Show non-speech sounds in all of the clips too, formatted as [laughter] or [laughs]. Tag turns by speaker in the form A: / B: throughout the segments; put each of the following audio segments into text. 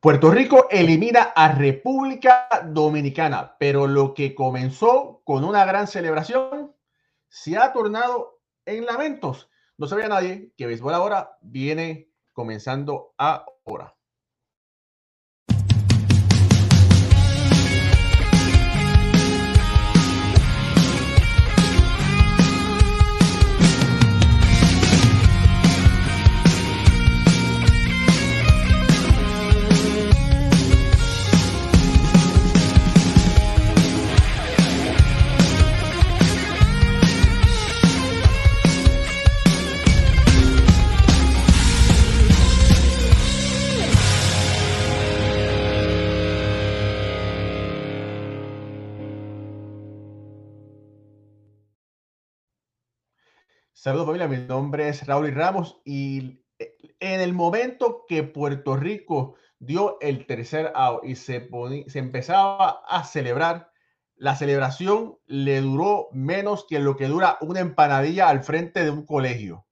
A: Puerto Rico elimina a República Dominicana, pero lo que comenzó con una gran celebración se ha tornado en lamentos. No sabía nadie que Béisbol ahora viene comenzando ahora. Saludos familia, mi nombre es Raúl Ramos y eh, en el momento que Puerto Rico dio el tercer out y se, se empezaba a celebrar, la celebración le duró menos que lo que dura una empanadilla al frente de un colegio.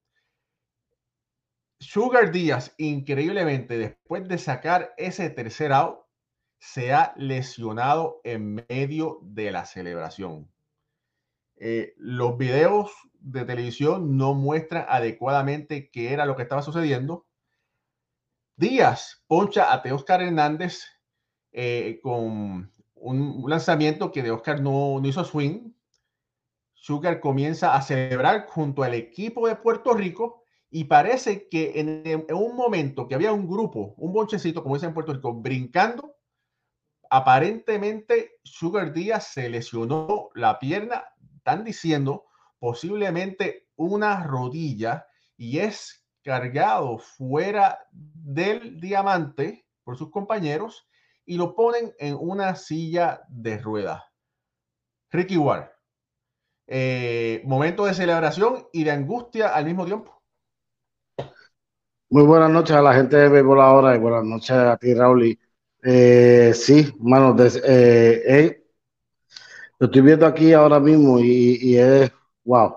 A: Sugar Díaz, increíblemente, después de sacar ese tercer out, se ha lesionado en medio de la celebración. Eh, los videos de televisión no muestran adecuadamente qué era lo que estaba sucediendo. Díaz poncha a Teoscar Hernández eh, con un lanzamiento que de Oscar no, hizo swing. Sugar comienza a celebrar junto al equipo de Puerto Rico y parece que en, en, un momento que había un grupo, un bonchecito, como dicen en Puerto Rico, brincando, aparentemente Sugar Díaz se lesionó la pierna están diciendo posiblemente una rodilla y es cargado fuera del diamante por sus compañeros y lo ponen en una silla de ruedas. Ricky Ward, eh, momento de celebración y de angustia al mismo tiempo.
B: Muy buenas noches a la gente de Béisbol ahora y buenas noches a ti, Raúl. Eh, sí, mano, eh, lo estoy viendo aquí ahora mismo y, es, wow,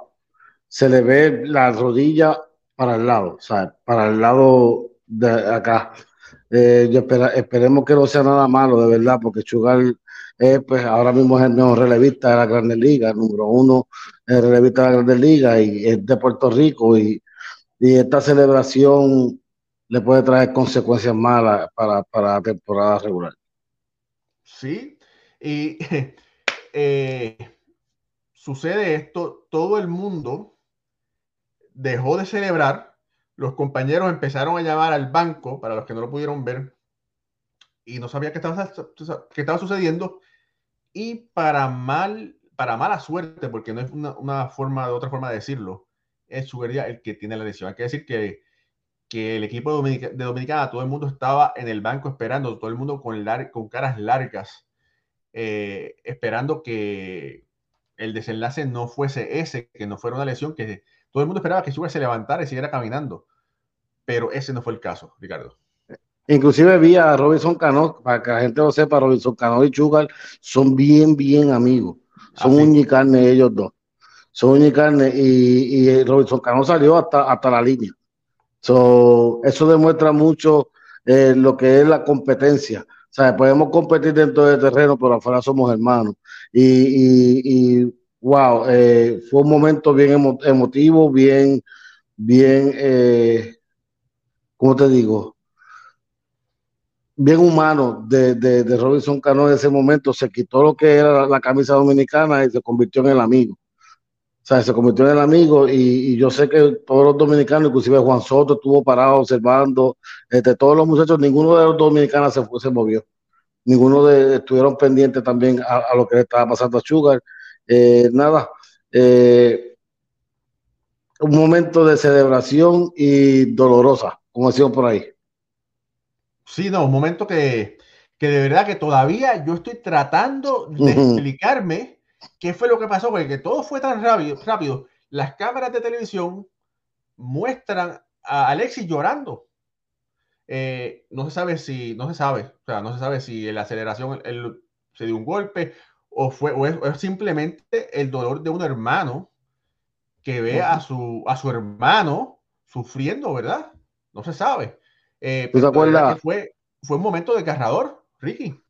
B: se le ve la rodilla para el lado, o sea, para el lado de acá. Eh, yo esperemos que no sea nada malo, de verdad, porque Chugal pues ahora mismo es el mejor relevista de la Grandes Ligas, número uno el relevista de la Grandes Ligas y es de Puerto Rico y, esta celebración le puede traer consecuencias malas para, para la temporada regular.
A: Sí, y [laughs] Eh, sucede esto, todo el mundo dejó de celebrar, los compañeros empezaron a llamar al banco, para los que no lo pudieron ver, y no sabía qué estaba, sucediendo, y para mal, para mala suerte, porque no es una, forma, de otra forma de decirlo, es Sugería el que tiene la lesión. Hay que decir que, que el equipo de, Dominicana, todo el mundo estaba en el banco esperando, todo el mundo con caras largas eh, esperando que el desenlace no fuese ese, que no fuera una lesión, que todo el mundo esperaba que Sugar se levantara y siguiera caminando, pero ese no fue el caso, Ricardo.
B: Inclusive vi a Robinson Cano, para que la gente lo sepa, Robinson Cano y Sugar son bien, bien amigos. Son ah, un carne ellos dos. Son un y, y Robinson Cano salió hasta, hasta la línea. eso demuestra mucho eh, lo que es la competencia sea, podemos competir dentro del terreno, pero afuera somos hermanos. Y, wow, eh, fue un momento bien emotivo, bien, bien, eh, ¿cómo te digo? Bien humano de, de, Robinson Cano en ese momento. Se quitó lo que era la, camisa dominicana y se convirtió en el amigo. O sea, se convirtió en el amigo y, yo sé que todos los dominicanos, inclusive Juan Soto estuvo parado observando, este, todos los muchachos, ninguno de los dominicanos se, se movió. Ninguno de estuvieron pendientes también a, lo que le estaba pasando a Sugar. Eh, nada, eh, un momento de celebración y dolorosa, como decimos por ahí.
A: Sí, no, un momento que, que de verdad que todavía yo estoy tratando de explicarme ¿Qué fue lo que pasó? Porque todo fue tan rápido, rápido. Las cámaras de televisión muestran a Alexis llorando. Eh, no se sabe si, no se sabe, o sea, no se sabe si la aceleración él, se dio un golpe o fue o es, simplemente el dolor de un hermano que ve a su, a su hermano sufriendo, ¿verdad? No se sabe.
B: Eh, ¿Tú te acuerdas?
A: fue, fue un momento de carrador, Ricky.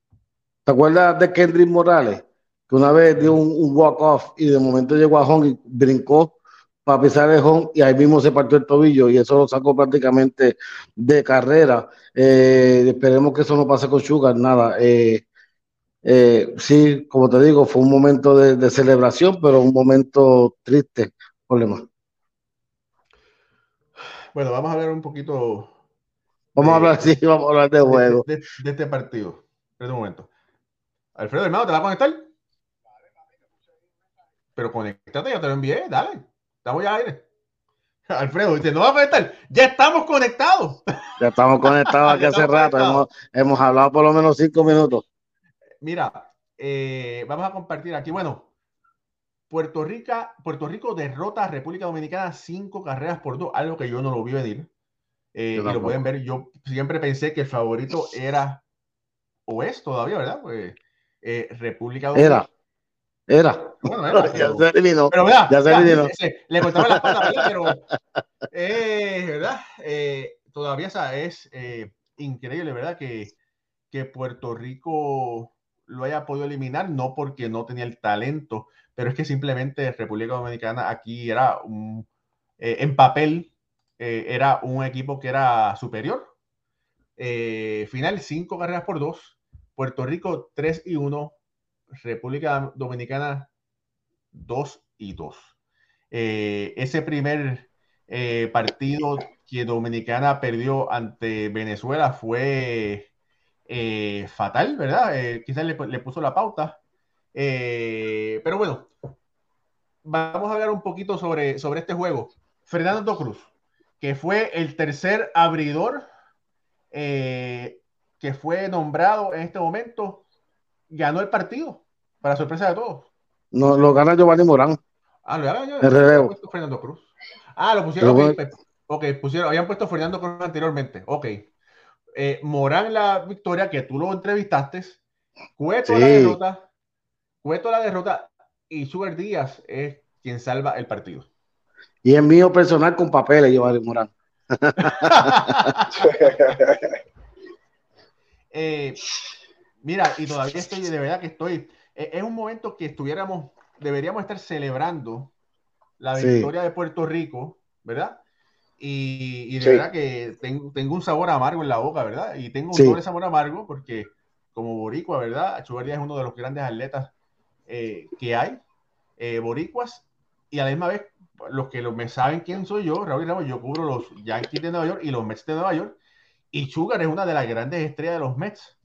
B: ¿Te acuerdas de Kendrick Morales? Que una vez dio un, walk-off y de momento llegó a home y brincó para pisar el home y ahí mismo se partió el tobillo y eso lo sacó prácticamente de carrera. Eh, esperemos que eso no pase con Sugar, nada. Eh, eh, sí, como te digo, fue un momento de, celebración, pero un momento triste, problema.
A: Bueno, vamos a hablar un poquito.
B: Vamos a hablar, sí, vamos a hablar de juego.
A: De, este partido. Espera un momento. Alfredo, hermano, ¿te va a conectar? Pero conectate, ya te lo envié, dale. Estamos ya aire. [laughs] Alfredo dice, no va a conectar. Ya estamos conectados. [laughs]
B: Ya estamos conectados aquí hace rato. Hemos, hemos, hablado por lo menos cinco minutos.
A: Mira, eh, vamos a compartir aquí. Bueno, Puerto, Rico, Puerto Rico derrota a República Dominicana cinco carreras por dos, algo que yo no lo vi venir. Eh, y lo pueden ver. Yo siempre pensé que el favorito era o es todavía, ¿verdad? Pues, eh, República
B: Dominicana. Era. Era. Bueno, [laughs] era ya se eliminó.
A: Pero ¿verdad? ya se eliminó. le cortaba las patas, pero [laughs] eh, ¿verdad? Eh, todavía es increíble, ¿verdad? Que, que Puerto Rico lo haya podido eliminar, no porque no tenía el talento, pero es que simplemente República Dominicana aquí era un, en papel, era un equipo que era superior. final, cinco carreras por dos. Puerto Rico 3 y 1, República Dominicana 2 y 2. Eh, ese primer eh, partido que Dominicana perdió ante Venezuela fue eh, fatal, ¿verdad? quizás le, puso la pauta. pero bueno, vamos a hablar un poquito sobre, sobre este juego. Fernando Cruz, que fue el tercer abridor que fue nombrado en este momento, ganó el partido, para sorpresa de todos.
B: No, lo gana Giovanni Morán.
A: Ah, lo gana
B: el
A: Fernando Cruz. Ah, lo pusieron. ok, pusieron, habían puesto Fernando Cruz anteriormente. Ok. Eh, Morán la victoria, que tú lo entrevistaste. Cueto la derrota. Cueto la derrota. Y Sugar Díaz es quien salva el partido.
B: Y es mío personal con papeles, Giovanni Morán. [laughs]
A: Eh, mira, y todavía estoy, de verdad que estoy, es un momento que estuviéramos, deberíamos estar celebrando la victoria de Puerto Rico, ¿verdad? Y, de verdad que tengo, tengo, un sabor amargo en la boca, ¿verdad? Y tengo un doble sabor amargo porque como boricua, ¿verdad? Chubaría es uno de los grandes atletas eh, que hay, boricuas, y a la misma vez, los que me saben quién soy yo, Raúl Ramos, yo cubro los Yankees de Nueva York y los Mets de Nueva York, y Sugar es una de las grandes estrellas de los Mets.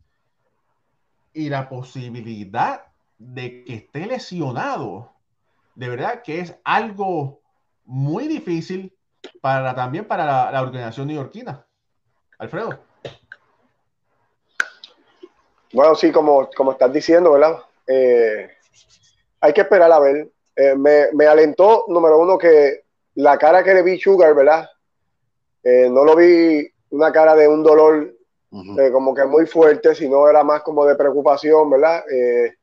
A: Y la posibilidad de que esté lesionado, de verdad que es algo muy difícil para también para la, organización neoyorquina. Alfredo.
C: Bueno, sí, como, como estás diciendo, ¿verdad? Eh, hay que esperar a ver. Eh, me, me, alentó, número uno, que la cara que le vi Sugar, ¿verdad? Eh, no lo vi una cara de un dolor eh, como que muy fuerte, sino era más como de preocupación, ¿verdad? Eh,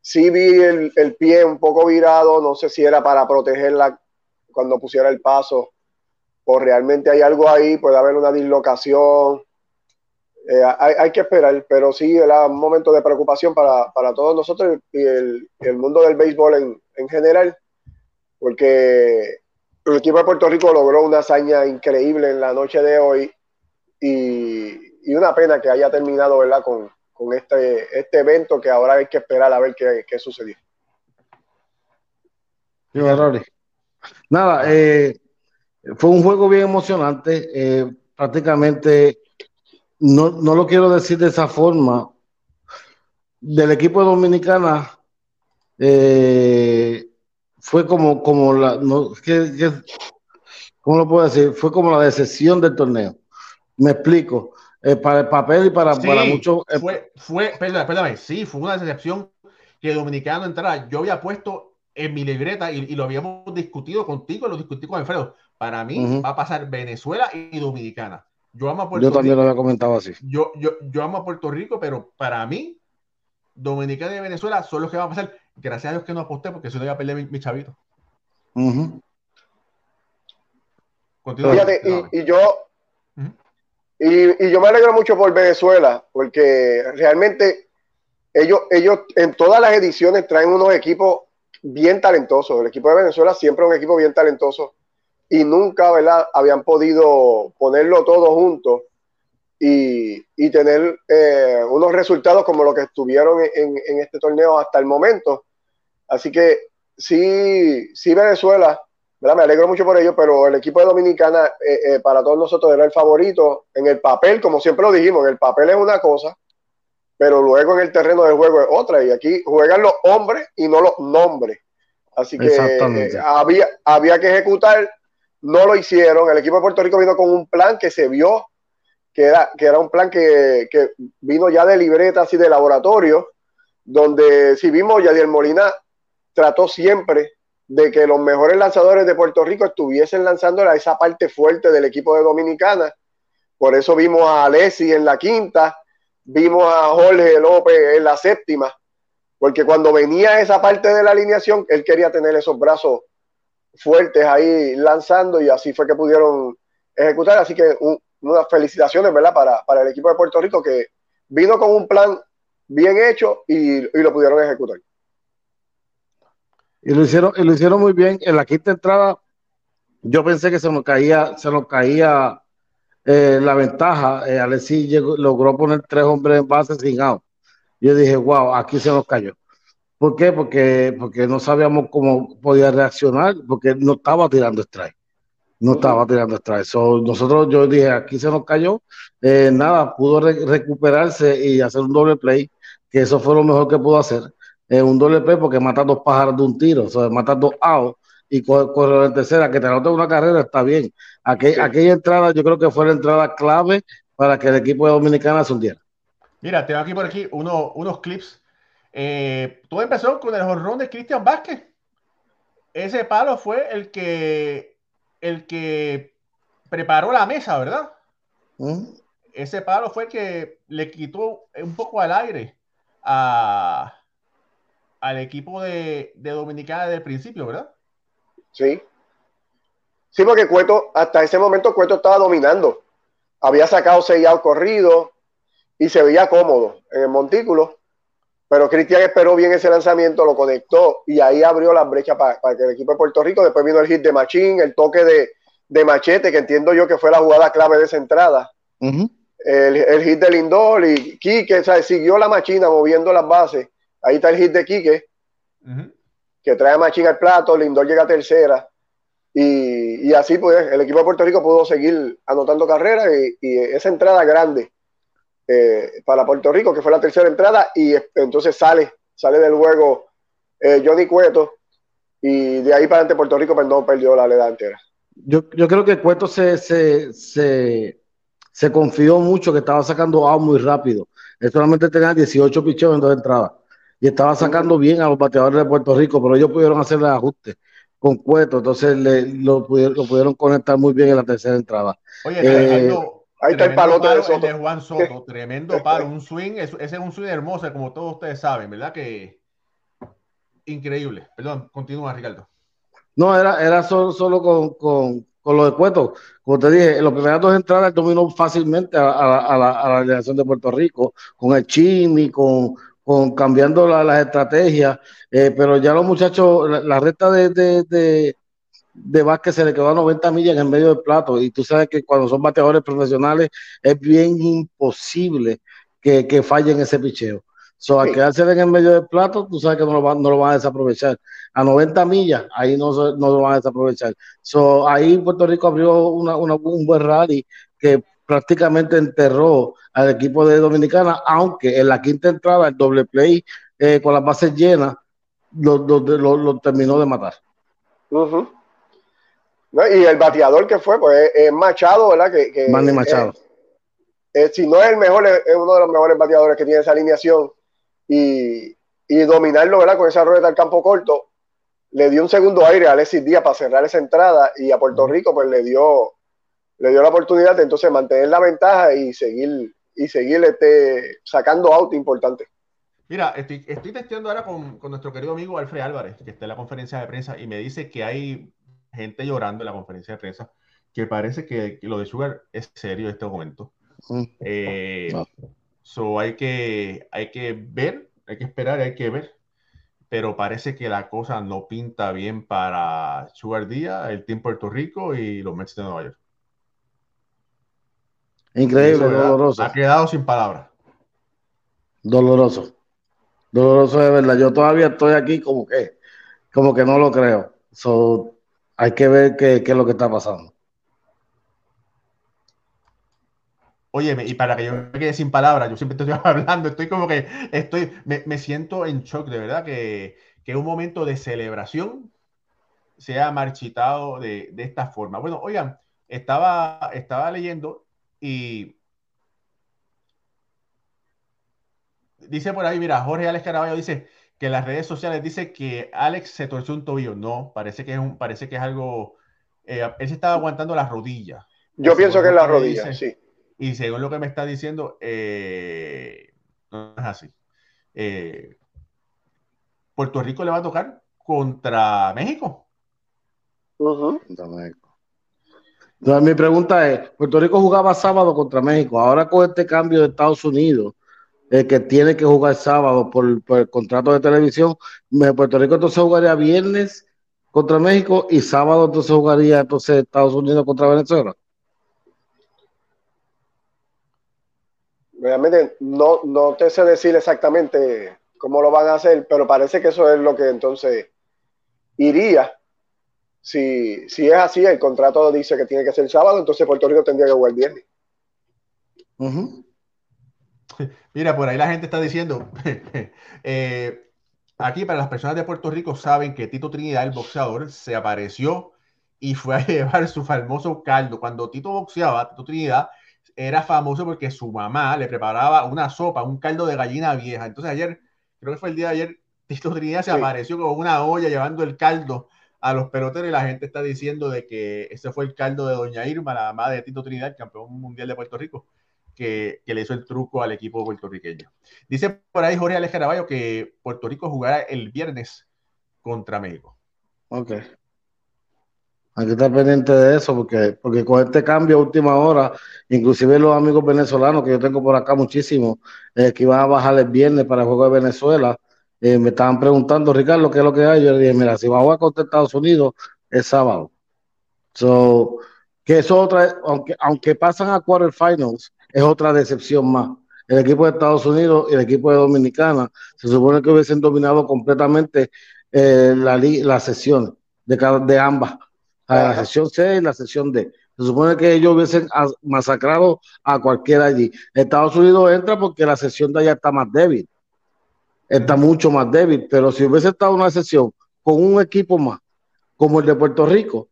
C: sí vi el, el, pie un poco virado, no sé si era para protegerla cuando pusiera el paso, o realmente hay algo ahí, puede haber una dislocación. Eh, hay, hay, que esperar, pero sí era un momento de preocupación para, para todos nosotros y el, el mundo del béisbol en, en general, porque el equipo de Puerto Rico logró una hazaña increíble en la noche de hoy y, una pena que haya terminado ¿verdad? Con, este, este evento que ahora hay que esperar a ver qué, qué sucedió.
B: Nada, eh, fue un juego bien emocionante. Eh, prácticamente, no, no, lo quiero decir de esa forma, del equipo dominicana eh, fue como, como la, no, ¿cómo lo puedo decir? Fue como la decepción del torneo. Me explico. Eh, para el papel y para, para muchos.
A: Eh, fue, fue, perdón, sí, fue una decepción que Dominicano entrara. Yo había puesto en mi libreta y, lo habíamos discutido contigo, lo discutí con Alfredo. Para mí va a pasar Venezuela y Dominicana. Yo amo a Puerto
B: Yo también lo había comentado así.
A: Yo, yo, yo amo a Puerto Rico, pero para mí, Dominicana y Venezuela son los que van a pasar. Gracias a Dios que no aposté, porque si no iba a perder mi, chavito.
C: Fíjate, y, y, yo, Y, yo me alegro mucho por Venezuela, porque realmente ellos, ellos en todas las ediciones traen unos equipos bien talentosos. El equipo de Venezuela siempre es un equipo bien talentoso y nunca, ¿verdad? Habían podido ponerlo todo junto y, y tener eh, unos resultados como los que estuvieron en, en, este torneo hasta el momento. Así que sí, sí Venezuela, ¿verdad? Me alegro mucho por ello, pero el equipo de Dominicana eh, eh, para todos nosotros era el favorito en el papel, como siempre lo dijimos, en el papel es una cosa, pero luego en el terreno de juego es otra, y aquí juegan los hombres y no los nombres. Así que había, había que ejecutar, no lo hicieron, el equipo de Puerto Rico vino con un plan que se vio que era, que era un plan que, que vino ya de libretas y de laboratorio, donde si vimos, Yadier Molina trató siempre de que los mejores lanzadores de Puerto Rico estuviesen lanzando a esa parte fuerte del equipo de Dominicana. Por eso vimos a Alessi en la quinta, vimos a Jorge López en la séptima, porque cuando venía esa parte de la alineación, él quería tener esos brazos fuertes ahí lanzando y así fue que pudieron ejecutar. Así que unas felicitaciones, ¿verdad? Para, para, el equipo de Puerto Rico que vino con un plan bien hecho y, y, lo pudieron ejecutar.
B: Y lo hicieron, y lo hicieron muy bien. En la quinta entrada, yo pensé que se nos caía, se nos caía eh, la ventaja. Eh, llegó, logró poner tres hombres en base sin out. Yo dije, wow, aquí se nos cayó. ¿Por qué? Porque, porque no sabíamos cómo podía reaccionar, porque no estaba tirando strike no estaba tirando strike. nosotros, yo dije, aquí se nos cayó, eh, nada, pudo recuperarse y hacer un doble play, que eso fue lo mejor que pudo hacer. Eh, un doble play porque mata dos pájaros de un tiro, o sea, mata dos outs y corre en tercera, que te anote una carrera está bien. Aquella entrada yo creo que fue la entrada clave para que el equipo de Dominicana se hundiera.
A: Mira, tengo aquí por aquí uno, unos clips. Eh, todo empezó con el jorrón de Cristian Vázquez. Ese palo fue el que el que preparó la mesa, ¿verdad? ¿Mm? Ese palo fue el que le quitó un poco al aire a, al equipo de, de Dominicana desde el principio, ¿verdad?
C: Sí. Sí, porque Cueto, hasta ese momento Cueto estaba dominando. Había sacado seis al corrido y se veía cómodo en el montículo. Pero Cristian esperó bien ese lanzamiento, lo conectó y ahí abrió la brecha para, que el equipo de Puerto Rico. Después vino el hit de Machín, el toque de, Machete, que entiendo yo que fue la jugada clave de esa entrada. el, hit de Lindor y Quique, siguió la machina moviendo las bases. Ahí está el hit de Quique, que trae a Machín al plato, Lindor llega a tercera. Y, así pues el equipo de Puerto Rico pudo seguir anotando carreras y esa entrada grande eh, para Puerto Rico, que fue la tercera entrada, y entonces sale, sale del juego eh, Johnny Cueto, y de ahí para adelante Puerto Rico pues, no perdió la leda entera.
B: Yo, yo creo que Cueto se, se, se, se confió mucho que estaba sacando out muy rápido. Él solamente tenía 18 picheos en dos entradas y estaba sacando bien a los bateadores de Puerto Rico, pero ellos pudieron hacer el ajuste con Cueto, entonces le, lo, pudieron, lo, pudieron, conectar muy bien en la tercera entrada.
A: Oye, eh, Ahí está el palote de, Soto. de Juan Soto. Tremendo palo, un swing. Ese es un swing hermoso, como todos ustedes saben, ¿verdad? Que increíble. Perdón, continúa, Ricardo.
B: No, era, era solo, solo con, con, con, lo de Cueto. Como te dije, en las primeras dos entradas dominó fácilmente a, a, la, a la delegación de Puerto Rico, con el Chimi, con, con cambiando las estrategias. Eh, pero ya los muchachos, la, la recta de, de de Vázquez se le quedó a 90 millas en el medio del plato y tú sabes que cuando son bateadores profesionales es bien imposible que, que fallen ese picheo. So, al quedarse en el medio del plato, tú sabes que no lo, van, no lo van a desaprovechar. A 90 millas, ahí no, no lo van a desaprovechar. So, ahí Puerto Rico abrió una, una, un buen rally que prácticamente enterró al equipo de Dominicana, aunque en la quinta entrada el doble play eh, con las bases llenas lo, lo, lo, lo terminó de matar.
C: Uh y el bateador que fue, pues es Machado, ¿verdad? Que, que
B: Machado.
C: si no es el mejor, es uno de los mejores bateadores que tiene esa alineación. Y, y dominarlo, ¿verdad? Con esa rueda al campo corto, le dio un segundo aire a Alexis Díaz para cerrar esa entrada y a Puerto Rico, pues le dio, le dio la oportunidad de entonces mantener la ventaja y seguir, y seguir este, sacando out importante.
A: Mira, estoy, estoy testeando ahora con, con, nuestro querido amigo Alfred Álvarez, que está en la conferencia de prensa, y me dice que hay gente llorando en la conferencia de prensa, que parece que, lo de Sugar es serio en este momento. Mm. Eh, so hay que, hay que ver, hay que esperar, hay que ver. Pero parece que la cosa no pinta bien para Sugar Díaz, el Team Puerto Rico y los Mets de Nueva York.
B: Increíble, doloroso.
A: Ha quedado sin palabras.
B: Doloroso. Doloroso de verdad. Yo todavía estoy aquí como que, como que no lo creo. So, hay que ver qué, qué es lo que está pasando.
A: Oye, y para que yo me quede sin palabras, yo siempre estoy [laughs] hablando, estoy como que estoy, me, siento en shock, de verdad, que, que, un momento de celebración se ha marchitado de, de, esta forma. Bueno, oigan, estaba, estaba leyendo y dice por ahí, mira, Jorge Alex Caraballo dice que las redes sociales dice que Alex se torció un tobillo. No, parece que es un, parece que es algo. Eh, él se estaba aguantando las rodillas.
C: Yo pienso que es la rodilla, sí.
A: Y según lo que me está diciendo, eh, no es así. Eh, Puerto Rico le va a tocar contra México.
B: Contra México. Entonces, mi pregunta es: Puerto Rico jugaba sábado contra México. Ahora con este cambio de Estados Unidos, eh, que tiene que jugar sábado por, el contrato de televisión, Puerto Rico entonces jugaría viernes contra México y sábado entonces jugaría entonces Estados Unidos contra Venezuela.
C: realmente no, no te sé decir exactamente cómo lo van a hacer, pero parece que eso es lo que entonces iría. Si, si es así, el contrato dice que tiene que ser el sábado, entonces Puerto Rico tendría que jugar el viernes. [laughs]
A: Mira, por ahí la gente está diciendo, [laughs] eh, aquí para las personas de Puerto Rico saben que Tito Trinidad, el boxeador, se apareció y fue a [laughs] llevar su famoso caldo. Cuando Tito boxeaba, Tito Trinidad era famoso porque su mamá le preparaba una sopa, un caldo de gallina vieja. Entonces ayer, creo que fue el día de ayer, Tito Trinidad se apareció con una olla llevando el caldo a los peloteros y la gente está diciendo de que ese fue el caldo de Doña Irma, la mamá de Tito Trinidad, campeón mundial de Puerto Rico, que, le hizo el truco al equipo puertorriqueño. Dice por ahí Jorge Alex Caraballo que Puerto Rico jugará el viernes contra México.
B: Ok. Hay que estar pendiente de eso porque, porque con este cambio a última hora, inclusive los amigos venezolanos que yo tengo por acá muchísimos, eh, que iban a bajar el viernes para el juego de Venezuela, eh, me estaban preguntando, Ricardo, ¿qué es lo que hay? Yo le dije, mira, si va a contra Estados Unidos, es sábado. So, que eso otra, aunque, aunque pasan a quarterfinals, es otra decepción más. El equipo de Estados Unidos y el equipo de Dominicana se supone que hubiesen dominado completamente eh, la, la sesión de, cada, de ambas a la sesión C y la sesión D. Se supone que ellos hubiesen masacrado a cualquiera allí. Estados Unidos entra porque la sesión de allá está más débil. Está mucho más débil. Pero si hubiese estado una sesión con un equipo más, como el de Puerto Rico,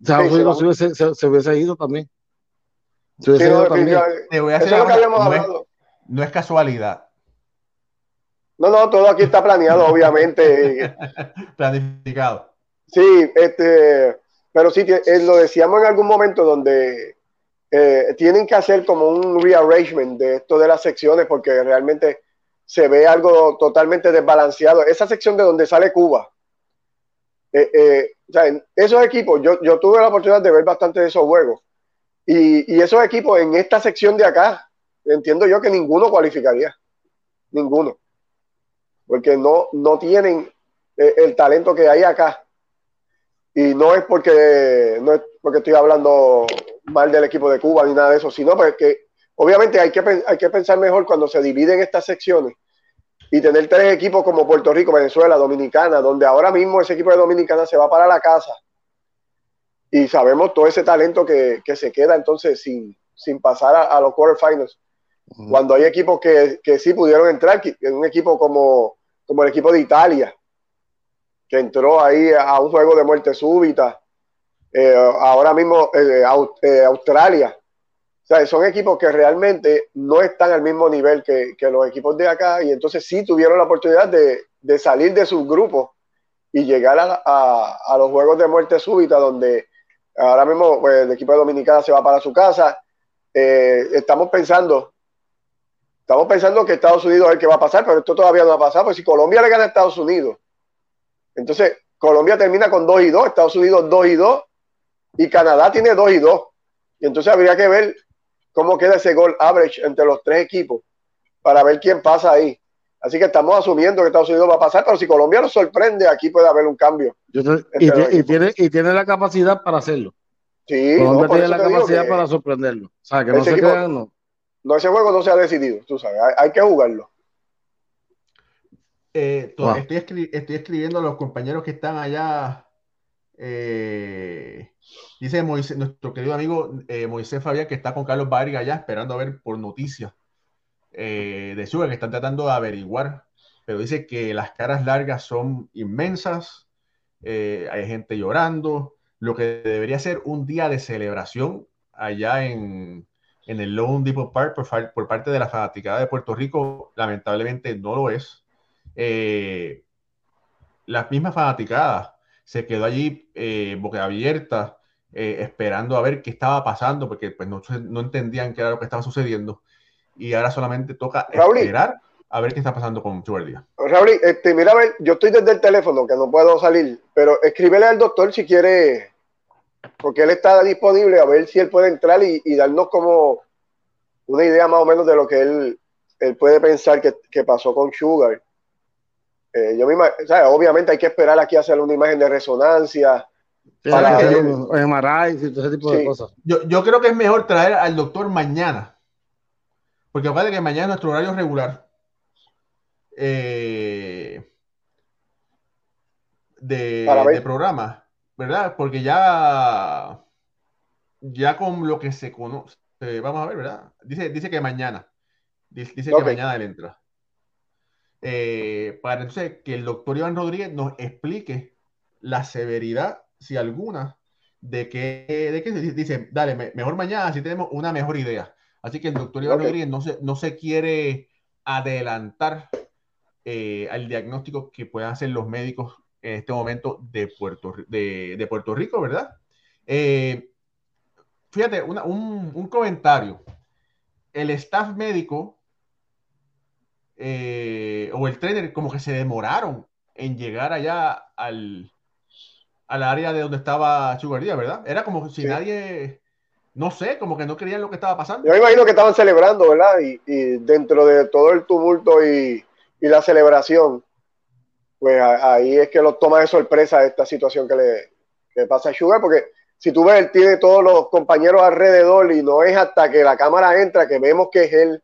B: Estados Unidos se, hubiese, se, hubiese, ido también.
A: Se hubiese ido también. no, es, casualidad.
C: No, no, todo aquí está planeado, [laughs] obviamente.
A: Planificado.
C: Sí, este, pero sí, eh, lo decíamos en algún momento donde eh, tienen que hacer como un rearrangement de esto de las secciones porque realmente se ve algo totalmente desbalanceado. Esa sección de donde sale Cuba, eh, esos equipos, yo, yo, tuve la oportunidad de ver bastante de esos juegos. Y, esos equipos en esta sección de acá, entiendo yo que ninguno cualificaría. Ninguno. Porque no, no tienen el talento que hay acá y no es porque, no es porque estoy hablando mal del equipo de Cuba ni nada de eso, sino porque obviamente hay que, hay que pensar mejor cuando se dividen estas secciones y tener tres equipos como Puerto Rico, Venezuela, Dominicana, donde ahora mismo ese equipo de Dominicana se va para la casa y sabemos todo ese talento que, se queda entonces sin, sin pasar a, los quarterfinals. Cuando hay equipos que, que sí pudieron entrar, en un equipo como, como el equipo de Italia, que entró ahí a un juego de muerte súbita. Eh, ahora mismo eh, eh, Australia. Son equipos que realmente no están al mismo nivel que, los equipos de acá y entonces sí tuvieron la oportunidad de, salir de sus grupos y llegar a, los juegos de muerte súbita donde ahora mismo pues, el equipo de Dominicana se va para su casa. estamos pensando, estamos pensando que Estados Unidos es el que va a pasar, pero esto todavía no va a pasar, porque si Colombia le gana a Estados Unidos entonces, Colombia termina con 2 y 2, Estados Unidos 2 y 2, y Canadá tiene 2 y 2. Y entonces habría que ver cómo queda ese gol average entre los tres equipos para ver quién pasa ahí. Así que estamos asumiendo que Estados Unidos va a pasar, pero si Colombia nos sorprende, aquí puede haber un cambio.
B: y, tiene, y tiene la capacidad para hacerlo.
C: Sí,
B: Colombia tiene la capacidad para sorprenderlo. O sea, que no se crean, no.
C: No, ese juego no se ha decidido, tú sabes, hay, que jugarlo.
A: Eh, estoy, escribiendo a los compañeros que están allá. Eh, dice nuestro querido amigo eh, Moisés Fabián que está con Carlos Vargas allá esperando a ver por noticias eh, de Sugar que están tratando de averiguar, pero dice que las caras largas son inmensas, eh, hay gente llorando, lo que debería ser un día de celebración allá en, en el Lone Depot Park por, parte de la fanaticada de Puerto Rico, lamentablemente no lo es. Eh, la misma fanaticada se quedó allí eh, boca abierta, esperando a ver qué estaba pasando, porque pues, no, no entendían qué era lo que estaba sucediendo y ahora solamente toca esperar a ver qué está pasando con Sugar Díaz.
C: Raúl, este, mira, a ver, yo estoy desde el teléfono, que no puedo salir, pero escríbele al doctor si quiere, porque él está disponible, a ver si él puede entrar y, darnos como una idea más o menos de lo que él, él puede pensar que, pasó con Sugar. Eh, yo misma, o sea, obviamente hay que esperar aquí a hacer una imagen de resonancia.
B: para MRI y todo ese tipo de cosas.
A: Yo, yo creo que es mejor traer al doctor mañana porque de que mañana es nuestro horario regular eh, de, programa, ¿verdad? Porque ya, ya con lo que se conoce, vamos a ver, ¿verdad? Dice, dice que mañana, dice, que mañana él entra. Eh, para entonces que el doctor Iván Rodríguez nos explique la severidad, si alguna, de que, de que dice, dale, mejor mañana, si tenemos una mejor idea. Así que el doctor Iván Rodríguez no se, no se quiere adelantar eh, al diagnóstico que puedan hacer los médicos en este momento de Puerto, de, Puerto Rico, ¿verdad? Eh, fíjate, un, comentario. El staff médico eh, o el trainer como que se demoraron en llegar allá al, al área de donde estaba Sugar Díaz, ¿verdad? Era como si nadie no sé, como que no creían lo que estaba pasando.
C: Yo me imagino que estaban celebrando, ¿verdad? Y, dentro de todo el tumulto y, la celebración, pues ahí es que lo toma de sorpresa esta situación que le, pasa a Sugar, porque si tú ves, él tiene todos los compañeros alrededor y no es hasta que la cámara entra que vemos que es él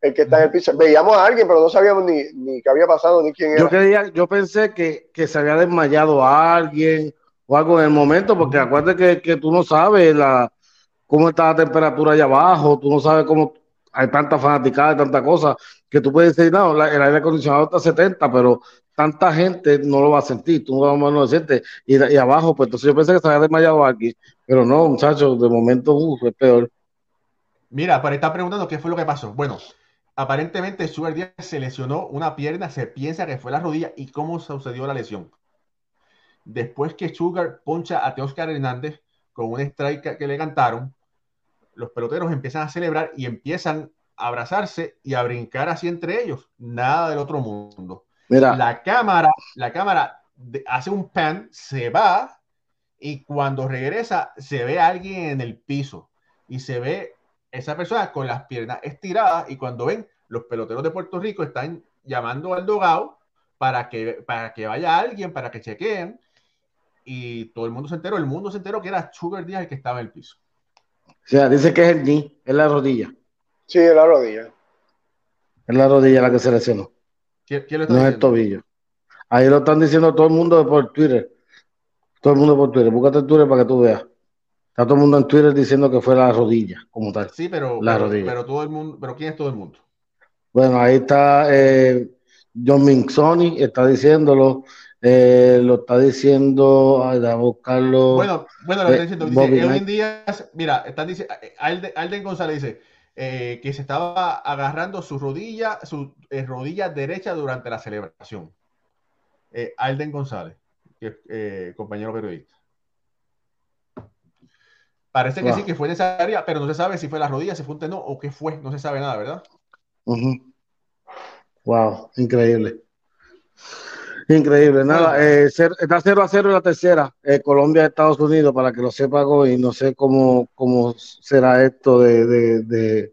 C: el que está en el piso. Veíamos a alguien, pero no sabíamos ni, ni qué había pasado ni quién era.
B: Yo, creía, yo pensé que, se había desmayado a alguien o algo en el momento, porque acuérdate que, que tú no sabes la, cómo está la temperatura allá abajo, tú no sabes cómo hay tanta fanaticada, tanta cosa, que tú puedes decir, no, el aire acondicionado está a 70, pero tanta gente no lo va a sentir, tú no lo sientes, y, y abajo, pues entonces yo pensé que se había desmayado aquí, pero no, muchachos, de momento uh, es peor.
A: Mira, para estar preguntando qué fue lo que pasó. Bueno, aparentemente Sugar Díaz se lesionó una pierna, se piensa que fue la rodilla, y cómo sucedió la lesión. Después que Sugar poncha a Teoscar Hernández con un strike que le cantaron, los peloteros empiezan a celebrar y empiezan a abrazarse y a brincar así entre ellos. Nada del otro mundo. Mira. La cámara, la cámara hace un pan, se va y cuando regresa se ve a alguien en el piso y se ve esa persona con las piernas estiradas y cuando ven los peloteros de Puerto Rico están llamando al dogado para que, para que vaya alguien, para que chequeen y todo el mundo se enteró, el mundo se enteró que era Sugar Díaz el que estaba en el piso.
B: O sea, dice que es el knee, es la rodilla.
C: Sí, es la rodilla.
B: Es la rodilla la que se lesionó.
A: ¿Quién, lo
B: está no es el tobillo. Ahí lo están diciendo todo el mundo por Twitter. Todo el mundo por Twitter. Búscate Twitter para que tú veas. Está todo el mundo en Twitter diciendo que fue la rodilla, como tal.
A: Sí, pero, la rodilla. pero todo el mundo, pero ¿quién es todo el mundo?
B: Bueno, ahí está eh, John Minxoni, está diciéndolo. Eh, lo está diciendo, a buscarlo.
A: Bueno, bueno, lo está diciendo. Dice, hoy en día, mira, están diciendo, Alden, Alden González dice eh, que se estaba agarrando su rodilla, su eh, rodilla derecha durante la celebración. Alden González, que compañero periodista. Parece que sí, que fue necesaria, pero no se sabe si fue la rodilla, si fue un tenón o qué fue, no se sabe nada, ¿verdad?
B: Wow, increíble. Increíble, nada, eh, está 0 a 0 en la tercera, eh, Colombia, Estados Unidos, para que lo sepa y no sé cómo, cómo será esto de, de,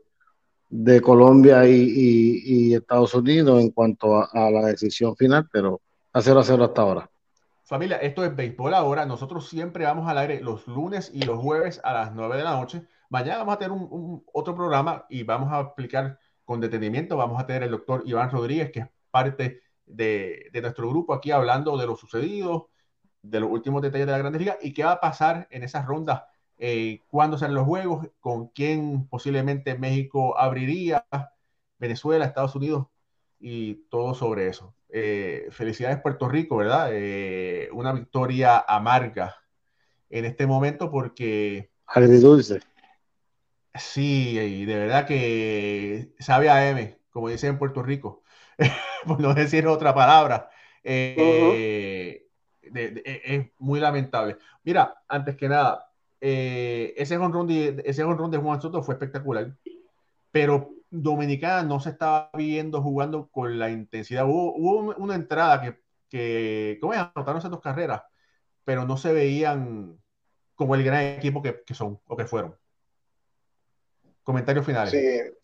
B: de, Colombia y, y, Estados Unidos en cuanto a, la decisión final, pero a 0 a 0 hasta ahora.
A: Familia, esto es béisbol ahora, nosotros siempre vamos al aire los lunes y los jueves a las 9 de la noche. Mañana vamos a tener un, otro programa y vamos a explicar con detenimiento, vamos a tener el doctor Iván Rodríguez, que es parte de, nuestro grupo aquí hablando de lo sucedido, de los últimos detalles de la Grande Liga y qué va a pasar en esas rondas, eh, cuándo serán los juegos, con quién posiblemente México abriría, Venezuela, Estados Unidos y todo sobre eso. Eh, felicidades Puerto Rico, ¿verdad? Eh, una victoria amarga en este momento porque...
B: Agridulce.
A: Sí, y de verdad que sabe a M, como dicen en Puerto Rico. [laughs] por no decir otra palabra. Eh, es muy lamentable. Mira, antes que nada, eh, ese honrón de, ese de Juan Soto fue espectacular, pero Dominicana no se estaba viendo jugando con la intensidad. Hubo, una entrada que, que ¿cómo es? Anotaron esas dos carreras, pero no se veían como el gran equipo que, que son o que fueron. Comentarios finales. Sí.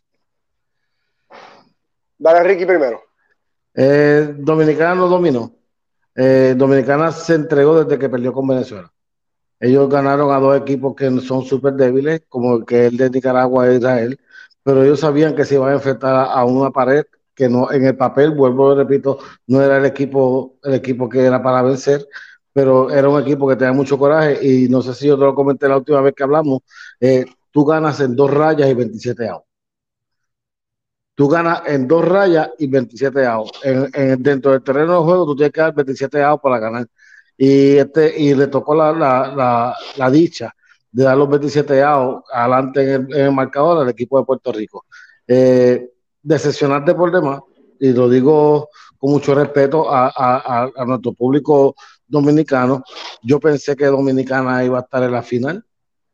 C: Dale Ricky primero.
B: Eh, Dominicana no dominó. Eh, Dominicana se entregó desde que perdió con Venezuela. Ellos ganaron a dos equipos que son súper débiles, como el que es de Nicaragua e Israel, pero ellos sabían que se iban a enfrentar a, una pared que no en el papel, vuelvo repito, no era el equipo, el equipo que era para vencer, pero era un equipo que tenía mucho coraje y no sé si yo te lo comenté la última vez que hablamos, eh, tú ganas en dos rayas y 27 outs tú ganas en dos rayas y 27 outs. En, dentro del terreno de juego, tú tienes que dar 27 outs para ganar. Y, este, y le tocó la, la, la, dicha de dar los 27 outs adelante en el, marcador al equipo de Puerto Rico. Eh, decepcionante por demás, y lo digo con mucho respeto a, a, a, nuestro público dominicano. Yo pensé que Dominicana iba a estar en la final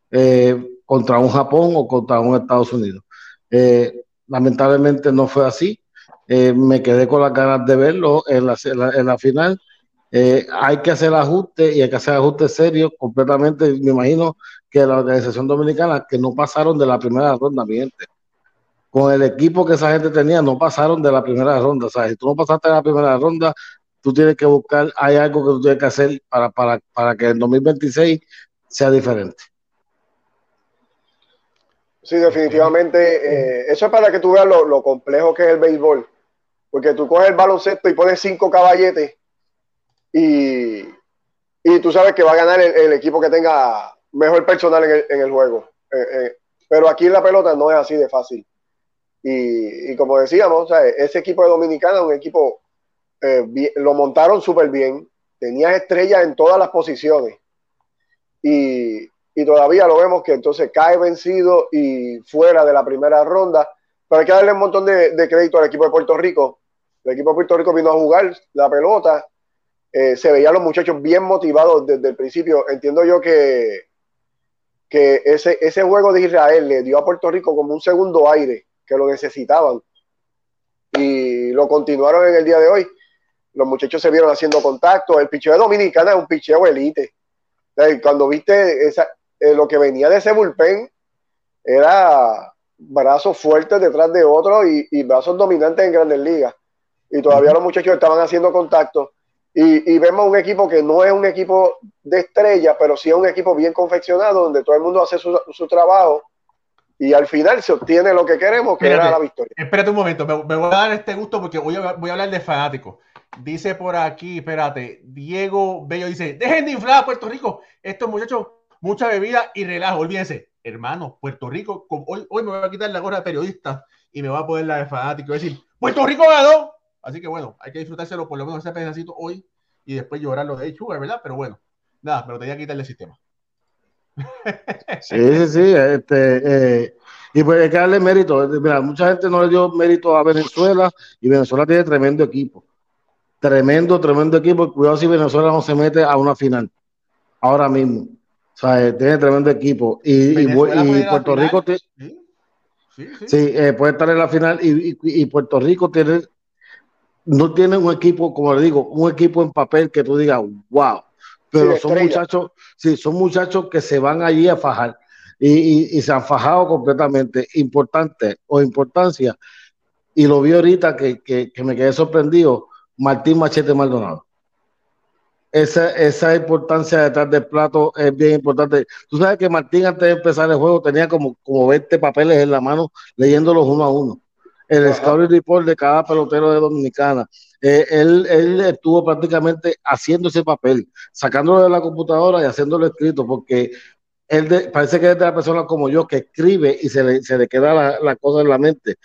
B: eh, contra un Japón o contra un Estados Unidos. Eh, Lamentablemente no fue así. Eh, me quedé con las ganas de verlo en la, en la, final. Eh, hay que hacer ajustes y hay que hacer ajustes serios completamente. Me imagino que la organización dominicana que no pasaron de la primera ronda, mi gente. Con el equipo que esa gente tenía, no pasaron de la primera ronda. O si tú no pasaste de la primera ronda, tú tienes que buscar, hay algo que tú tienes que hacer para, para, para que el 2026 sea diferente.
C: Sí, definitivamente. Eh, eso es para que tú veas lo, complejo que es el béisbol. Porque tú coges el baloncesto y pones cinco caballetes y, y tú sabes que va a ganar el, equipo que tenga mejor personal en el, juego. Eh, eh, pero aquí en la pelota no es así de fácil. Y, como decíamos, ese equipo de Dominicana, un equipo, lo montaron súper bien, tenía estrellas en todas las posiciones. Y, y todavía lo vemos que entonces cae vencido y fuera de la primera ronda. Pero hay que darle un montón de, crédito al equipo de Puerto Rico. El equipo de Puerto Rico vino a jugar la pelota. Eh, se veían los muchachos bien motivados desde el principio. Entiendo yo que, que ese, ese juego de Israel le dio a Puerto Rico como un segundo aire, que lo necesitaban. Y lo continuaron en el día de hoy. Los muchachos se vieron haciendo contacto. El picheo de Dominicana es un picheo elite. Cuando viste esa, eh, lo que venía de ese bullpen era brazos fuertes detrás de otros y, brazos dominantes en grandes ligas. Y todavía los muchachos estaban haciendo contacto. Y, vemos un equipo que no es un equipo de estrella, pero sí es un equipo bien confeccionado, donde todo el mundo hace su, trabajo y al final se obtiene lo que queremos, que era la victoria.
A: Espérate un momento, me, voy a dar este gusto porque voy a, voy a hablar de fanáticos. Dice por aquí, espérate, Diego Bello dice, dejen de inflar a Puerto Rico, estos muchachos mucha bebida y relajo. Olvídense, hermano, Puerto Rico, hoy, hoy me voy a quitar la gorra de periodista y me voy a poner la de fanático y decir, Puerto Rico ganó. Así que bueno, hay que disfrutárselo por lo menos ese pedacito hoy y después llorarlo de Sugar, ¿verdad? Pero bueno, nada, pero tenía que quitarle el sistema. [laughs]
B: Sí, sí, sí. Este, eh, y pues hay que darle mérito. Mira, mucha gente no le dio mérito a Venezuela y Venezuela tiene tremendo equipo. Tremendo, tremendo equipo. Cuidado si Venezuela no se mete a una final. Ahora mismo. O sea, tiene tremendo equipo. Y, Puerto Rico sí, sí, eh, puede estar en la final y, Puerto Rico tiene no tienen un equipo, como le digo, un equipo en papel que tú digas, wow. Pero son muchachos, sí, son muchachos que se van allí a fajar y, se han fajado completamente. Importante o importancia. Y lo vi ahorita que, que me quedé sorprendido. Martín Machete Maldonado esa, esa importancia detrás del plato es bien importante. Tú sabes que Martín antes de empezar el juego tenía como, como 20 papeles en la mano leyéndolos uno a uno. El scouting report de cada pelotero de Dominicana. Eh, él, él estuvo prácticamente haciendo ese papel, sacándolo de la computadora y haciéndolo escrito, porque él parece que es de la persona como yo que escribe y se le, se le queda la, la, cosa en la mente.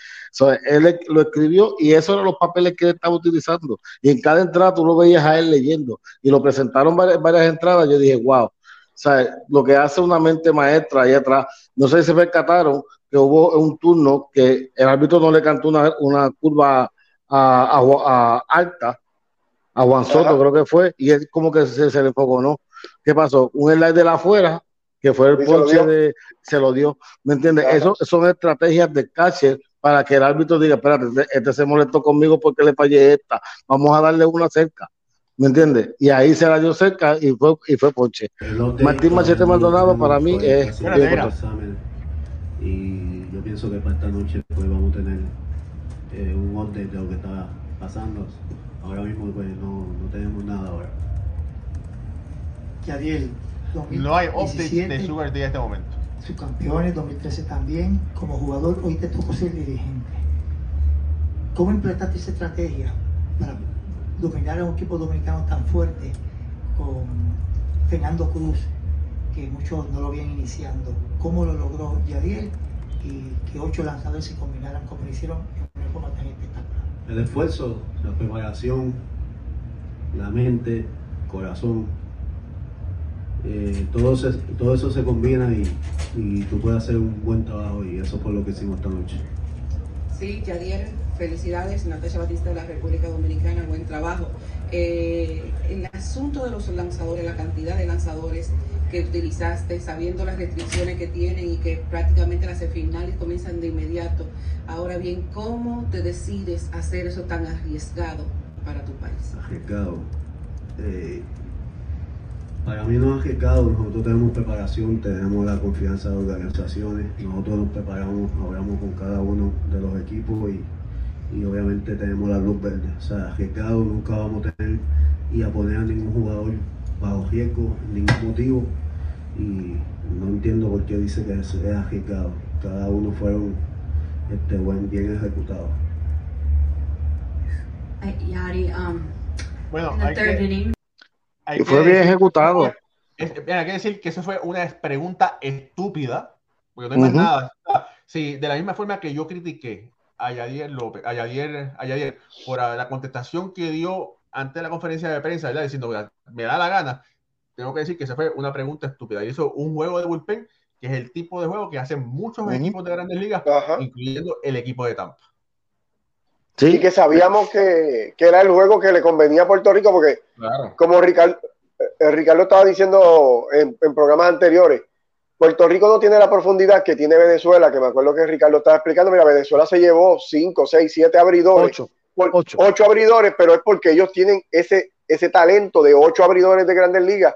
B: él lo escribió y esos eran los papeles que él estaba utilizando. Y en cada entrada tú lo veías a él leyendo. Y lo presentaron varias, varias entradas. Yo dije, wow. O sea, lo que hace una mente maestra ahí atrás. No sé si se percataron que hubo un turno que el árbitro no le cantó una, una curva a, a, alta a Juan Soto, creo que fue, y es como que se, se le enfocó, ¿no? ¿Qué pasó? Un slide de la afuera que fue el ponche de, se lo dio, ¿me entiendes? Eso son estrategias de catcher para que el árbitro diga, espérate, este, este, se molestó conmigo porque le fallé esta, vamos a darle una cerca, ¿me entiendes? Y ahí se la dio cerca y fue, y fue ponche. Martín Machete Maldonado para mí es...
D: Y yo pienso que para esta noche pues vamos a tener eh, un update de lo que está pasando. Ahora mismo pues no, no tenemos nada ahora.
E: Yadiel,
A: no hay update de Sugar en este momento.
E: Subcampeones, 2013 también. Como jugador, hoy te tocó ser dirigente. ¿Cómo implementaste esa estrategia para dominar a un equipo dominicano tan fuerte con Fernando Cruz, que muchos no lo habían iniciando? ¿Cómo lo logró Yadiel y que ocho lanzadores se combinaran como lo hicieron en una forma tan espectacular?
D: El esfuerzo, la preparación, la mente, corazón, eh, todo, todo eso se combina y, y, tú puedes hacer un buen trabajo y eso fue lo que hicimos esta noche.
F: Sí, Yadier, felicidades, Natasha Batista de la República Dominicana, buen trabajo. Eh, el asunto de los lanzadores, la cantidad de lanzadores que utilizaste, sabiendo las restricciones que tienen y que prácticamente las finales comienzan de inmediato. Ahora bien, ¿cómo te decides hacer eso tan arriesgado para tu país?
D: Arriesgado. Eh, para mí no es arriesgado, nosotros tenemos preparación, tenemos la confianza de organizaciones, nosotros nos preparamos, hablamos con cada uno de los equipos y, obviamente tenemos la luz verde. O sea, arriesgado nunca vamos a tener y a poner a ningún jugador bajo riesgo, ningún motivo. Y no entiendo por qué dice que es, arriesgado. Cada uno fueron este, buen, bien ejecutados.
G: Yari, um,
A: bueno,
B: y fue bien ejecutado.
A: hay que decir que eso fue una pregunta estúpida, porque no hay más nada. Sí, de la misma forma que yo critiqué a Yadier López, a Yadier, a Yadier por la contestación que dio ante la conferencia de prensa, ¿verdad? diciendo, me da la gana, tengo que decir que esa fue una pregunta estúpida. Y eso, un juego de bullpen, que es el tipo de juego que hacen muchos equipos de grandes ligas, incluyendo el equipo de Tampa.
C: Sí. Y que sabíamos que, que, era el juego que le convenía a Puerto Rico, porque como Ricardo, eh, Ricardo estaba diciendo en, programas anteriores, Puerto Rico no tiene la profundidad que tiene Venezuela, que me acuerdo que Ricardo estaba explicando, mira, Venezuela se llevó 5, 6, 7 abridores, 8 abridores, pero es porque ellos tienen ese, ese talento de 8 abridores de grandes ligas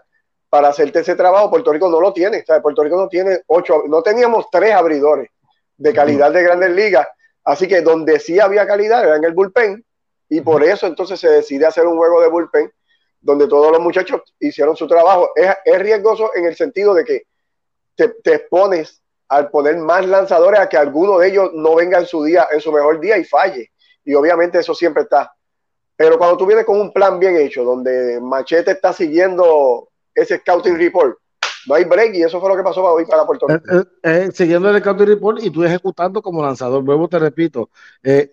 C: para hacerte ese trabajo. Puerto Rico no lo tiene, Puerto Rico no tiene 8, no teníamos 3 abridores de calidad de grandes ligas Así que donde sí había calidad era en el bullpen y por eso entonces se decide hacer un juego de bullpen donde todos los muchachos hicieron su trabajo. Es, riesgoso en el sentido de que te, expones al poner más lanzadores a que alguno de ellos no venga en su día, en su mejor día y falle. Y obviamente eso siempre está. Pero cuando tú vienes con un plan bien hecho, donde Machete está siguiendo ese scouting report, no hay break y eso fue lo que pasó hoy para Puerto Rico. Eh,
B: eh, eh, siguiendo el counter report y tú ejecutando como lanzador. Luego te repito,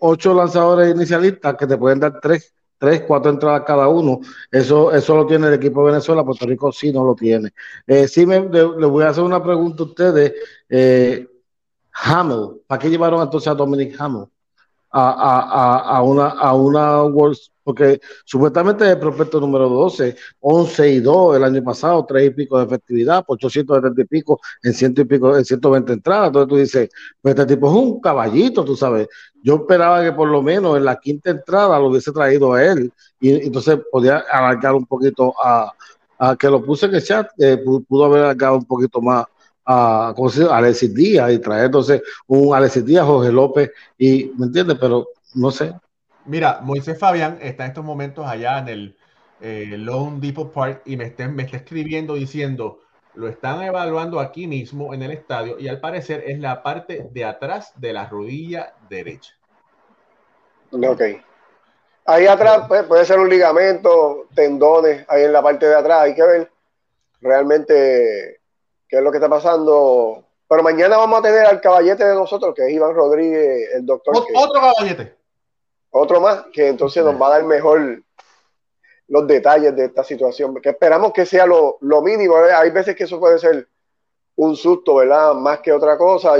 B: ocho lanzadores inicialistas que te pueden dar tres, tres, cuatro entradas cada uno. Eso, eso lo tiene el equipo de Venezuela, Puerto Rico sí no lo tiene. sí me, le, voy a hacer una pregunta a ustedes. Hamel, ¿para qué llevaron entonces a Dominic Hamel? A, a, a, una, a una World porque supuestamente el prospecto número 12, 11 y 2 el año pasado, 3 y pico de efectividad, por 870 y pico en ciento y pico, en 120 entradas. Entonces tú dices, pues este tipo es un caballito, tú sabes. Yo esperaba que por lo menos en la quinta entrada lo hubiese traído a él y entonces podía alargar un poquito a, que lo puse en el chat, eh, pudo haber alargado un poquito más a, ¿cómo se Alexis Díaz y traer entonces un Alexis Díaz, Jorge López y, ¿me entiendes? Pero no sé.
A: Mira, Moisés Fabián está en estos momentos allá en el eh, Lone Depot Park y me está, me está escribiendo diciendo, lo están evaluando aquí mismo en el estadio y al parecer es la parte de atrás de la rodilla derecha.
C: Ok. Ahí atrás pues, puede ser un ligamento, tendones, ahí en la parte de atrás, hay que ver realmente qué es lo que está pasando. Pero mañana vamos a tener al caballete de nosotros, que es Iván Rodríguez, el doctor.
A: otro caballete.
C: Otro más, que entonces nos va a dar mejor los detalles de esta situación, que esperamos que sea lo, mínimo. ¿eh? Hay veces que eso puede ser un susto, ¿verdad? Más que otra cosa.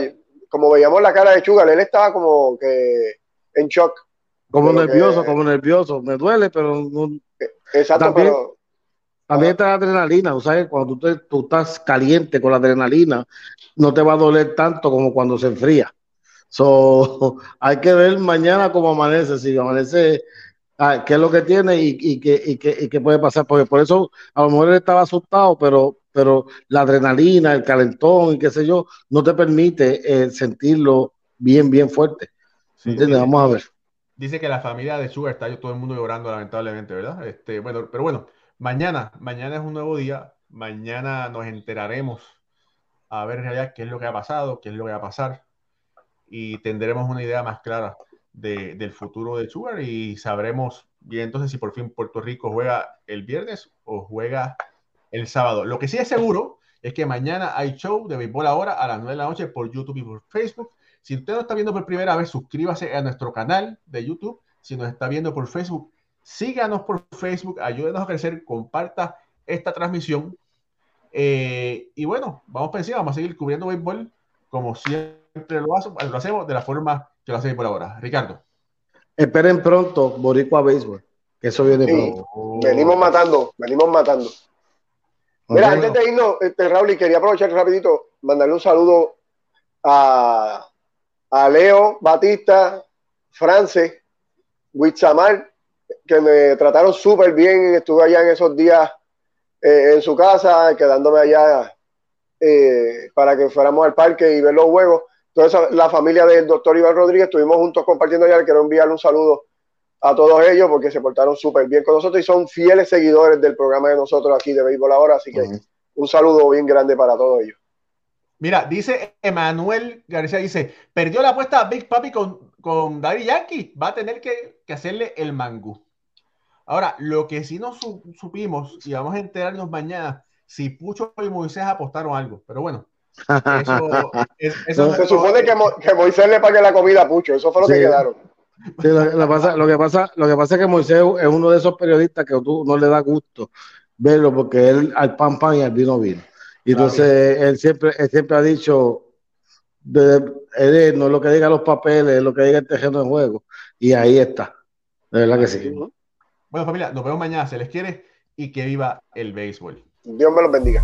C: Como veíamos la cara de Chugal, él estaba como que en shock
B: como nervioso, como nervioso. Me duele, pero no.
C: Exacto, también, pero.
B: También está la adrenalina, ¿sabes? Cuando tú, tú, estás caliente con la adrenalina, no te va a doler tanto como cuando se enfría. So, [laughs] hay que ver mañana cómo amanece, si amanece, ah, qué es lo que tiene y, y, qué, y, qué, qué puede pasar. Porque por eso a lo mejor él estaba asustado, pero, pero la adrenalina, el calentón y qué sé yo, no te permite eh, sentirlo bien, bien fuerte. ¿Entiendes? Vamos a ver.
A: Dice que la familia de Sugar está todo el mundo llorando, lamentablemente, ¿verdad? Este, bueno, pero bueno, mañana, mañana es un nuevo día. Mañana nos enteraremos a ver en realidad qué es lo que ha pasado, qué es lo que va a pasar. Y tendremos una idea más clara del futuro de Sugar y sabremos bien entonces si por fin Puerto Rico juega el viernes o juega el sábado. Lo que sí es seguro es que mañana hay show de béisbol ahora a las 9 de la noche por YouTube y por Facebook. Si usted nos está viendo por primera vez, suscríbase a nuestro canal de YouTube. Si nos está viendo por Facebook, síganos por Facebook, ayúdenos a crecer, comparta esta transmisión. Eh, y bueno, vamos para encima, vamos a seguir cubriendo béisbol como siempre lo, hacemos, de la forma que lo hacemos por ahora. Ricardo.
B: Esperen pronto, Boricua Béisbol, que eso viene pronto.
C: Venimos matando, venimos matando. Mira, antes de irnos, este, Raúl, quería aprovechar rapidito, mandarle un saludo a a Leo Batista, France, Witzamar, que me trataron súper bien. Estuve allá en esos días eh, en su casa, quedándome allá eh, para que fuéramos al parque y ver los juegos. Entonces, la familia del doctor Iván Rodríguez, estuvimos juntos compartiendo allá. Quiero enviarle un saludo a todos ellos porque se portaron súper bien con nosotros y son fieles seguidores del programa de nosotros aquí de Béisbol Ahora. Así que un saludo bien grande para todos ellos.
A: Mira, dice Emanuel García, dice, perdió la apuesta Big Papi con, con Daddy Yankee, va a tener que, hacerle el mangú. Ahora, lo que sí no supimos, y vamos a enterarnos mañana, si Pucho y Moisés apostaron algo, pero bueno.
C: Eso, [laughs] Se supone que, Moisés le pague la comida a Pucho, eso fue lo que quedaron.
B: lo, que pasa, lo, que pasa, lo que pasa es que Moisés es uno de esos periodistas que tú no le da gusto verlo porque él al pan pan y al vino vino. Y entonces él siempre, él siempre ha dicho, de, no es lo que diga los papeles, es lo que diga el terreno de juego. Y ahí está. De verdad que sí.
A: Bueno, familia, nos vemos mañana. Se les quiere y que viva el béisbol.
C: Dios me los bendiga.